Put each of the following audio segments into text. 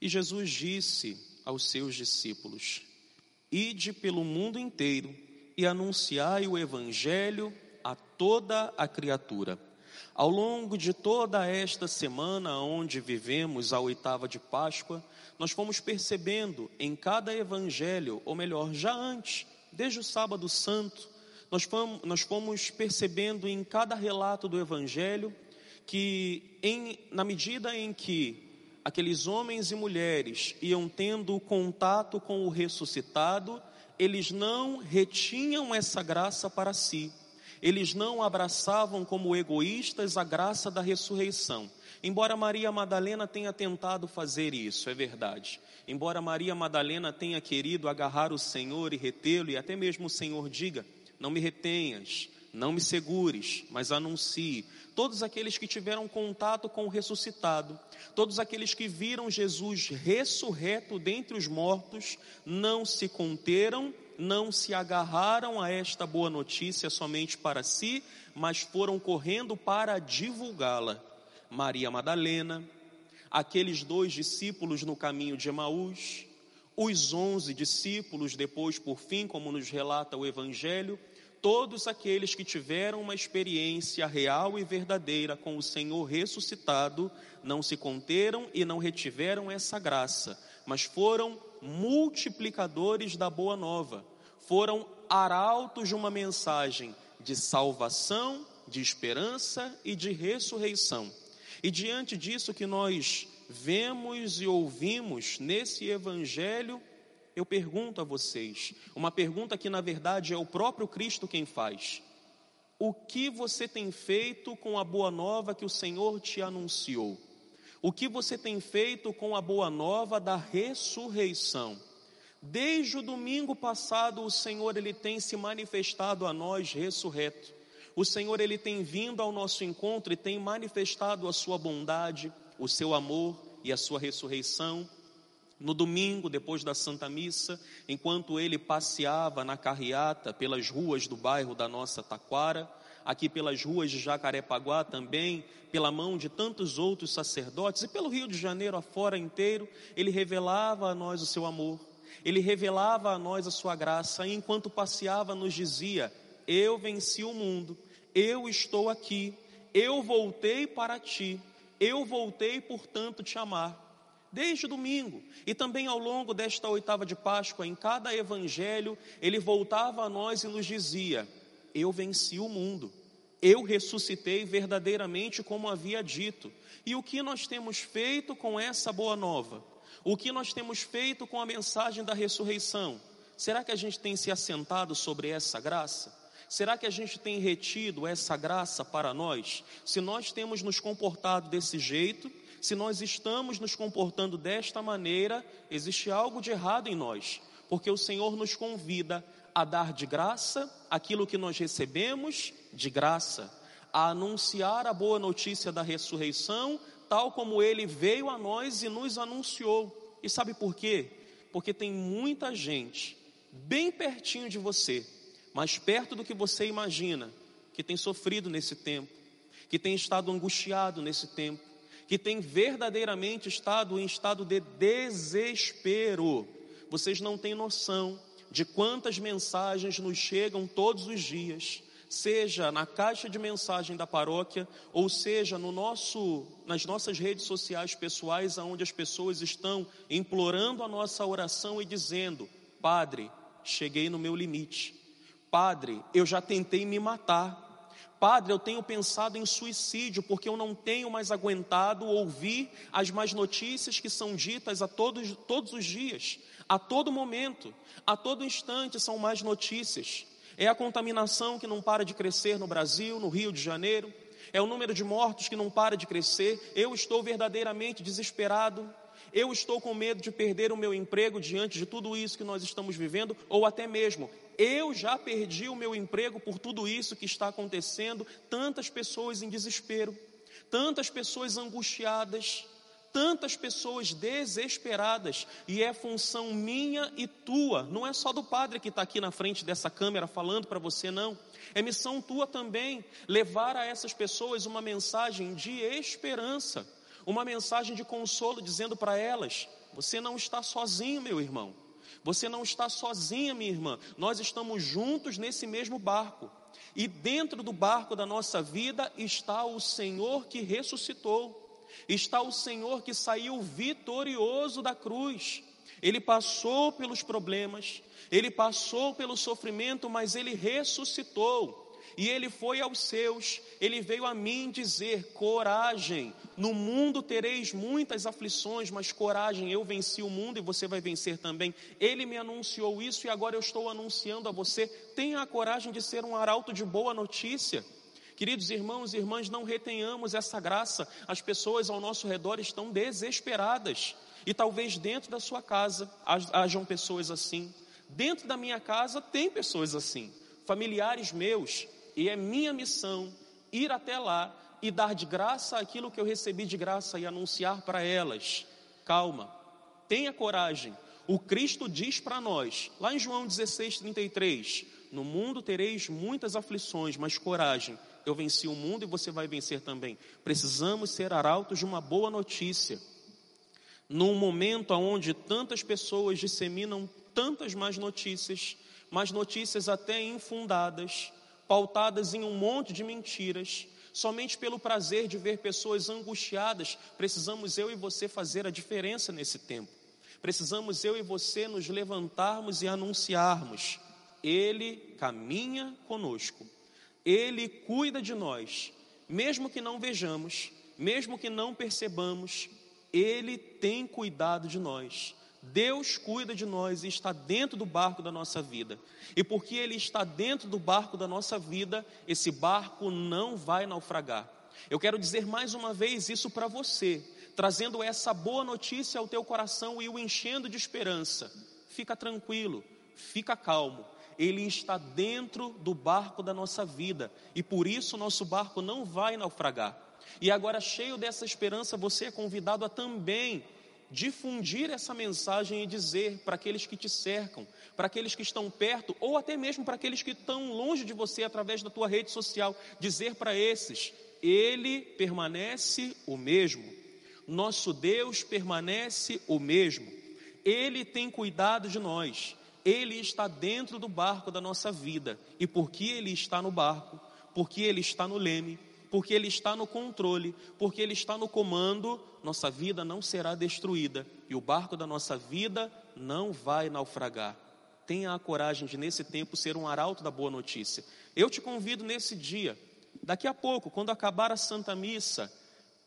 E Jesus disse aos seus discípulos: Ide pelo mundo inteiro e anunciai o evangelho a toda a criatura. Ao longo de toda esta semana onde vivemos a oitava de Páscoa, nós fomos percebendo em cada evangelho, ou melhor, já antes, desde o sábado santo, nós fomos, nós fomos percebendo em cada relato do evangelho que, em, na medida em que aqueles homens e mulheres iam tendo contato com o ressuscitado, eles não retinham essa graça para si eles não abraçavam como egoístas a graça da ressurreição. Embora Maria Madalena tenha tentado fazer isso, é verdade. Embora Maria Madalena tenha querido agarrar o Senhor e retê-lo, e até mesmo o Senhor diga: Não me retenhas, não me segures, mas anuncie. Todos aqueles que tiveram contato com o ressuscitado, todos aqueles que viram Jesus ressurreto dentre os mortos, não se conteram não se agarraram a esta boa notícia somente para si, mas foram correndo para divulgá-la. Maria Madalena, aqueles dois discípulos no caminho de Emaús, os onze discípulos, depois, por fim, como nos relata o Evangelho, todos aqueles que tiveram uma experiência real e verdadeira com o Senhor ressuscitado, não se conteram e não retiveram essa graça, mas foram multiplicadores da boa nova, foram arautos de uma mensagem de salvação, de esperança e de ressurreição. E diante disso que nós vemos e ouvimos nesse evangelho, eu pergunto a vocês, uma pergunta que na verdade é o próprio Cristo quem faz. O que você tem feito com a boa nova que o Senhor te anunciou? O que você tem feito com a boa nova da ressurreição? Desde o domingo passado, o Senhor ele tem se manifestado a nós ressurreto. O Senhor ele tem vindo ao nosso encontro e tem manifestado a sua bondade, o seu amor e a sua ressurreição. No domingo, depois da Santa Missa, enquanto ele passeava na carreata pelas ruas do bairro da nossa Taquara, aqui pelas ruas de Jacarepaguá também, pela mão de tantos outros sacerdotes e pelo Rio de Janeiro afora inteiro, ele revelava a nós o seu amor, ele revelava a nós a sua graça e enquanto passeava nos dizia: Eu venci o mundo, eu estou aqui, eu voltei para ti, eu voltei, portanto, te amar desde domingo e também ao longo desta oitava de Páscoa, em cada evangelho, ele voltava a nós e nos dizia: Eu venci o mundo, eu ressuscitei verdadeiramente como havia dito. E o que nós temos feito com essa boa nova? O que nós temos feito com a mensagem da ressurreição? Será que a gente tem se assentado sobre essa graça? Será que a gente tem retido essa graça para nós? Se nós temos nos comportado desse jeito, se nós estamos nos comportando desta maneira, existe algo de errado em nós, porque o Senhor nos convida a dar de graça aquilo que nós recebemos de graça, a anunciar a boa notícia da ressurreição, tal como ele veio a nós e nos anunciou. E sabe por quê? Porque tem muita gente bem pertinho de você, mais perto do que você imagina, que tem sofrido nesse tempo, que tem estado angustiado nesse tempo, que tem verdadeiramente estado em estado de desespero. Vocês não têm noção de quantas mensagens nos chegam todos os dias, seja na caixa de mensagem da paróquia, ou seja no nosso, nas nossas redes sociais pessoais, onde as pessoas estão implorando a nossa oração e dizendo: Padre, cheguei no meu limite. Padre, eu já tentei me matar. Padre, eu tenho pensado em suicídio porque eu não tenho mais aguentado ouvir as más notícias que são ditas a todos, todos os dias. A todo momento, a todo instante são mais notícias. É a contaminação que não para de crescer no Brasil, no Rio de Janeiro. É o número de mortos que não para de crescer. Eu estou verdadeiramente desesperado. Eu estou com medo de perder o meu emprego diante de tudo isso que nós estamos vivendo, ou até mesmo, eu já perdi o meu emprego por tudo isso que está acontecendo. Tantas pessoas em desespero, tantas pessoas angustiadas, tantas pessoas desesperadas e é função minha e tua, não é só do padre que está aqui na frente dessa câmera falando para você, não. É missão tua também levar a essas pessoas uma mensagem de esperança, uma mensagem de consolo, dizendo para elas: Você não está sozinho, meu irmão. Você não está sozinha, minha irmã. Nós estamos juntos nesse mesmo barco. E dentro do barco da nossa vida está o Senhor que ressuscitou. Está o Senhor que saiu vitorioso da cruz. Ele passou pelos problemas, ele passou pelo sofrimento, mas ele ressuscitou. E ele foi aos seus, ele veio a mim dizer: coragem, no mundo tereis muitas aflições, mas coragem, eu venci o mundo e você vai vencer também. Ele me anunciou isso e agora eu estou anunciando a você: tenha a coragem de ser um arauto de boa notícia. Queridos irmãos e irmãs, não retenhamos essa graça. As pessoas ao nosso redor estão desesperadas. E talvez dentro da sua casa hajam pessoas assim. Dentro da minha casa tem pessoas assim. Familiares meus. E é minha missão ir até lá e dar de graça aquilo que eu recebi de graça e anunciar para elas. Calma, tenha coragem. O Cristo diz para nós, lá em João 16, 33, no mundo tereis muitas aflições, mas coragem, eu venci o mundo e você vai vencer também. Precisamos ser arautos de uma boa notícia. Num momento onde tantas pessoas disseminam tantas más notícias, más notícias até infundadas, pautadas em um monte de mentiras, somente pelo prazer de ver pessoas angustiadas, precisamos eu e você fazer a diferença nesse tempo. Precisamos eu e você nos levantarmos e anunciarmos: Ele caminha conosco. Ele cuida de nós, mesmo que não vejamos, mesmo que não percebamos, Ele tem cuidado de nós. Deus cuida de nós e está dentro do barco da nossa vida. E porque Ele está dentro do barco da nossa vida, esse barco não vai naufragar. Eu quero dizer mais uma vez isso para você, trazendo essa boa notícia ao teu coração e o enchendo de esperança. Fica tranquilo, fica calmo ele está dentro do barco da nossa vida e por isso nosso barco não vai naufragar. E agora, cheio dessa esperança, você é convidado a também difundir essa mensagem e dizer para aqueles que te cercam, para aqueles que estão perto, ou até mesmo para aqueles que estão longe de você através da tua rede social, dizer para esses: Ele permanece o mesmo, nosso Deus permanece o mesmo, Ele tem cuidado de nós, ele está dentro do barco da nossa vida. E porque Ele está no barco, porque Ele está no leme, porque Ele está no controle, porque Ele está no comando, nossa vida não será destruída e o barco da nossa vida não vai naufragar. Tenha a coragem de, nesse tempo, ser um arauto da boa notícia. Eu te convido nesse dia, daqui a pouco, quando acabar a Santa Missa,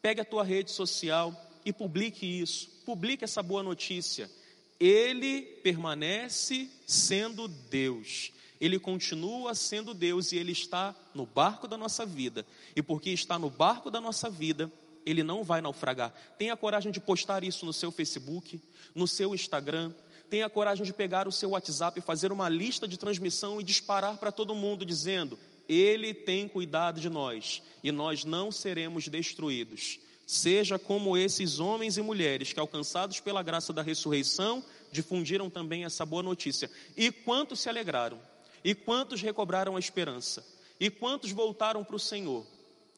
pegue a tua rede social e publique isso, publique essa boa notícia ele permanece sendo Deus. Ele continua sendo Deus e ele está no barco da nossa vida. E porque está no barco da nossa vida, ele não vai naufragar. Tenha coragem de postar isso no seu Facebook, no seu Instagram. Tenha coragem de pegar o seu WhatsApp e fazer uma lista de transmissão e disparar para todo mundo dizendo: Ele tem cuidado de nós e nós não seremos destruídos. Seja como esses homens e mulheres que, alcançados pela graça da ressurreição, difundiram também essa boa notícia. E quantos se alegraram? E quantos recobraram a esperança? E quantos voltaram para o Senhor?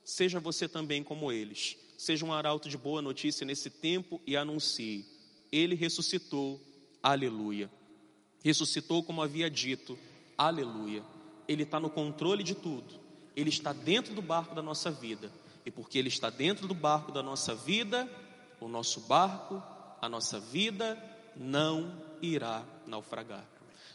Seja você também como eles. Seja um arauto de boa notícia nesse tempo e anuncie: Ele ressuscitou, aleluia. Ressuscitou como havia dito, aleluia. Ele está no controle de tudo. Ele está dentro do barco da nossa vida. E porque Ele está dentro do barco da nossa vida, o nosso barco, a nossa vida não irá naufragar.